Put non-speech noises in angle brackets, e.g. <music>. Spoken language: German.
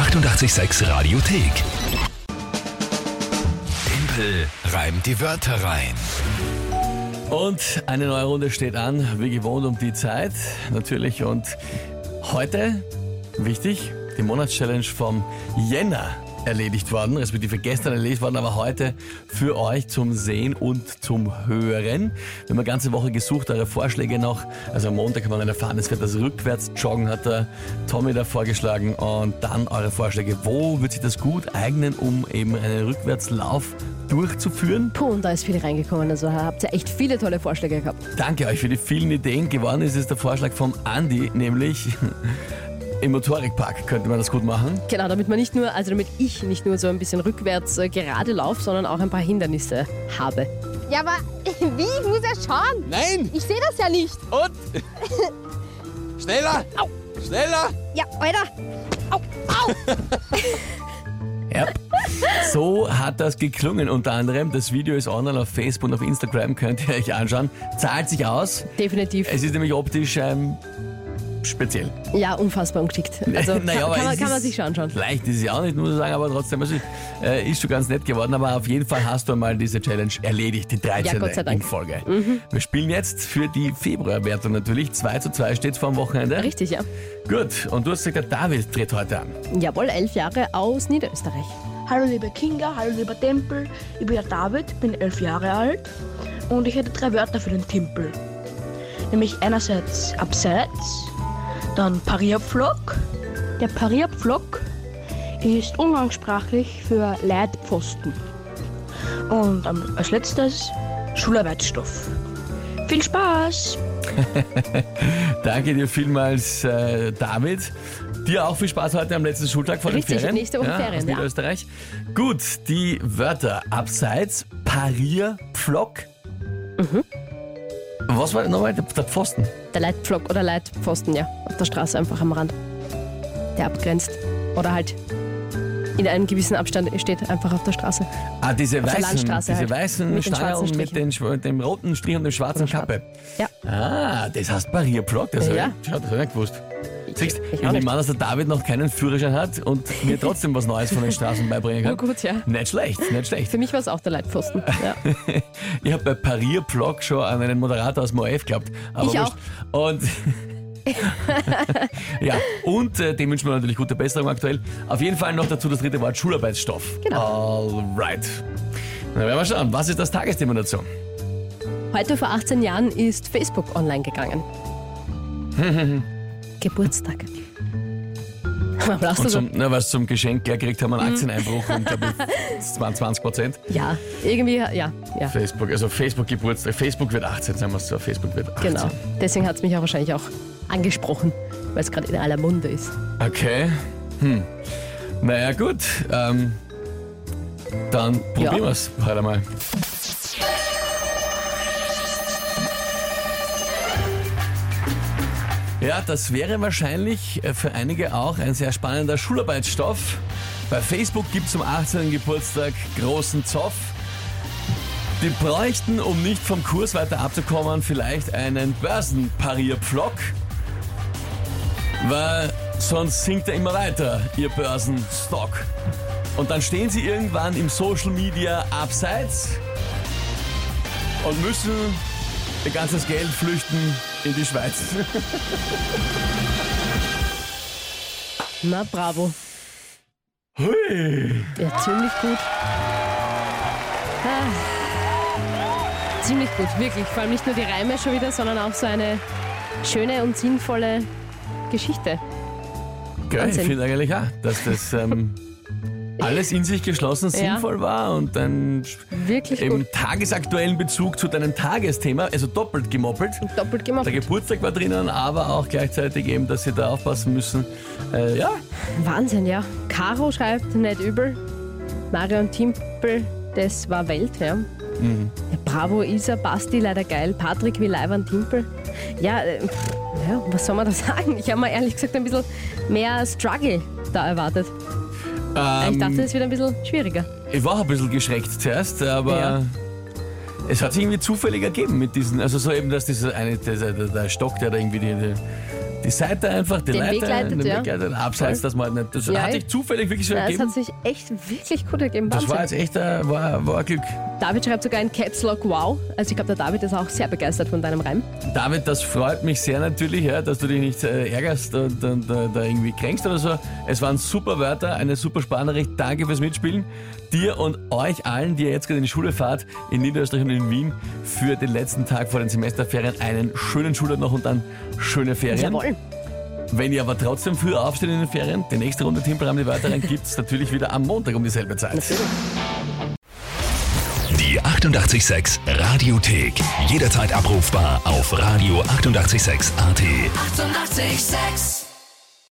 886 Radiothek. Tempel reimt die Wörter rein. Und eine neue Runde steht an, wie gewohnt um die Zeit natürlich. Und heute, wichtig, die Monatschallenge vom Jänner erledigt worden, respektive gestern erledigt worden, aber heute für euch zum Sehen und zum Hören. Wir haben eine ganze Woche gesucht, eure Vorschläge noch. Also am Montag haben wir dann erfahren, es wird das Rückwärts-Joggen, hat der Tommy da vorgeschlagen. Und dann eure Vorschläge. Wo wird sich das gut eignen, um eben einen Rückwärtslauf durchzuführen? Puh, und da ist viel reingekommen. Also habt ihr echt viele tolle Vorschläge gehabt. Danke euch für die vielen Ideen. Geworden ist es der Vorschlag vom Andi, nämlich im Motorikpark könnte man das gut machen. Genau, damit man nicht nur, also damit ich nicht nur so ein bisschen rückwärts äh, gerade laufe, sondern auch ein paar Hindernisse habe. Ja, aber <laughs> wie? Ich muss ja schauen. Nein! Ich sehe das ja nicht. Und? Schneller! Au. Schneller! Ja, Alter. Au, au. <laughs> Ja. So hat das geklungen unter anderem. Das Video ist online auf Facebook und auf Instagram, könnt ihr euch anschauen. Zahlt sich aus. Definitiv. Es ist nämlich optisch ähm, speziell. Ja, unfassbar ungeschickt. <laughs> Also Naja, aber kann, kann, man, kann man sich schon anschauen. Leicht ist es ja auch nicht, muss ich sagen, aber trotzdem also, äh, ist schon ganz nett geworden. Aber auf jeden Fall hast du einmal diese Challenge erledigt, die 13. Ja. Mhm. in Folge. Wir spielen jetzt für die Februarwertung natürlich. 2 zu 2 steht vor dem Wochenende. Richtig, ja. Gut, und du hast gesagt, David tritt heute an. Jawohl, elf Jahre aus Niederösterreich. Hallo liebe Kinga, hallo lieber Tempel, ich bin der David, bin elf Jahre alt und ich hätte drei Wörter für den Tempel. Nämlich einerseits abseits, dann Parierpflock. Der Parierpflock ist umgangssprachlich für Leitpfosten. Und ähm, als letztes Schularbeitsstoff. Viel Spaß! <laughs> Danke dir vielmals, äh, David. Dir auch viel Spaß heute am letzten Schultag vor Richtig, den Ferien. nächste Woche ja, Ferien, aus ja. Niederösterreich. Gut, die Wörter abseits, Parier, Pflock. Mhm. Was war nochmal der, der Pfosten? Der Leitpflock oder Leitpfosten, ja. Auf der Straße einfach am Rand. Der abgrenzt. Oder halt in einem gewissen Abstand steht einfach auf der Straße. Ah, diese Auf weißen, diese halt. weißen Mit schwarzen mit, den, dem roten Strich und der schwarzen. Kappe. Ja. Ah, das heißt Parierpflock, das Ja. habe ich, hab ich nicht gewusst. Siehst, ich ich auch nehme an, dass der David noch keinen Führerschein hat und mir trotzdem was Neues von den Straßen beibringen kann. Oh <laughs> gut, ja. Nicht schlecht, nicht schlecht. Für mich war es auch der Leitpfosten. <laughs> Ja. Ich habe bei Parierblock schon an einen Moderator aus geglaubt. Aber Ich wurscht. Und <laughs> ja, und äh, dem wünschen wir natürlich gute Besserung aktuell. Auf jeden Fall noch dazu das dritte Wort Schularbeitsstoff. Genau. Alright. Na, werden wir schauen, was ist das Tagesthema dazu? Heute vor 18 Jahren ist Facebook online gegangen. Geburtstag. Du Und zum, na, was zum Geschenk gekriegt haben wir einen Aktieneinbruch und glaube ich <laughs> 20 Prozent. Ja, irgendwie, ja, ja, Facebook, also Facebook Geburtstag. Facebook wird 18, sagen wir es so. Facebook wird 18. genau. Deswegen hat es mich auch wahrscheinlich auch angesprochen, weil es gerade in aller Munde ist. Okay. Hm. Naja, gut. Ähm, dann probieren Ja. wir es heute mal. Ja, das wäre wahrscheinlich äh, für einige auch ein sehr spannender Schularbeitsstoff. Bei Facebook gibt es zum 18. Geburtstag großen Zoff. Die bräuchten, um nicht vom Kurs weiter abzukommen, vielleicht einen Börsenparierpflock. Weil sonst sinkt er immer weiter, ihr Börsenstock. Und dann stehen sie irgendwann im Social Media abseits und müssen ihr ganzes Geld flüchten in die Schweiz. Na, bravo. Hui. Ja, ziemlich gut. Ah. Ziemlich gut, wirklich. Vor allem nicht nur die Reime schon wieder, sondern auch so eine schöne und sinnvolle Geschichte. Geil, ich finde eigentlich auch, dass das ähm, alles in sich geschlossen sinnvoll war und dann Wirklich im gut. tagesaktuellen Bezug zu deinem Tagesthema, also doppelt gemoppelt. Doppelt gemacht. Der Geburtstag war drinnen, aber auch gleichzeitig eben, dass sie da aufpassen müssen. Äh, ja, Wahnsinn, ja. Caro schreibt, nicht übel. Marion Timpel, das war Welt, ja. ja Bravo, Isa, Basti, leider geil. Patrick wie Leivan Timpel. Ja, äh, ja, was soll man da <laughs> sagen? Ich habe mir ehrlich gesagt ein bisschen mehr Struggle da erwartet. Ich dachte, es wird ein bisschen schwieriger. ich war ein bisschen geschreckt zuerst, aber Ja. es hat sich irgendwie zufällig ergeben mit diesen, also so eben, dass dieser eine, der, der Stock, der da irgendwie die, die die Seite einfach, die Den Leiter, Weg leitet, den ja. Weg leitet, abseits, dass man nicht, das Ja, hat sich zufällig wirklich so es ergeben. hat sich echt wirklich gut ergeben. Das war jetzt echt ein, war, war ein Glück. David schreibt sogar in Caps Lock Wow. Also ich glaube, der David ist auch sehr begeistert von deinem Reim. David, das freut mich sehr natürlich, ja, dass du dich nicht äh, ärgerst und, und äh, da irgendwie kränkst oder so. Es waren super Wörter, eine super Sparnachricht. Danke fürs Mitspielen. Dir und euch allen, die ihr jetzt gerade in die Schule fahrt, in Niederösterreich und in Wien, für den letzten Tag vor den Semesterferien einen schönen Schultag noch und dann schöne Ferien. Jawohl. Wenn ihr aber trotzdem früh aufsteht in den Ferien, die nächste Runde Timpelraum die Wörter rein gibt es natürlich wieder am Montag um dieselbe Zeit. Die 886 Radiothek. Jederzeit abrufbar auf radio886.at. 886! 886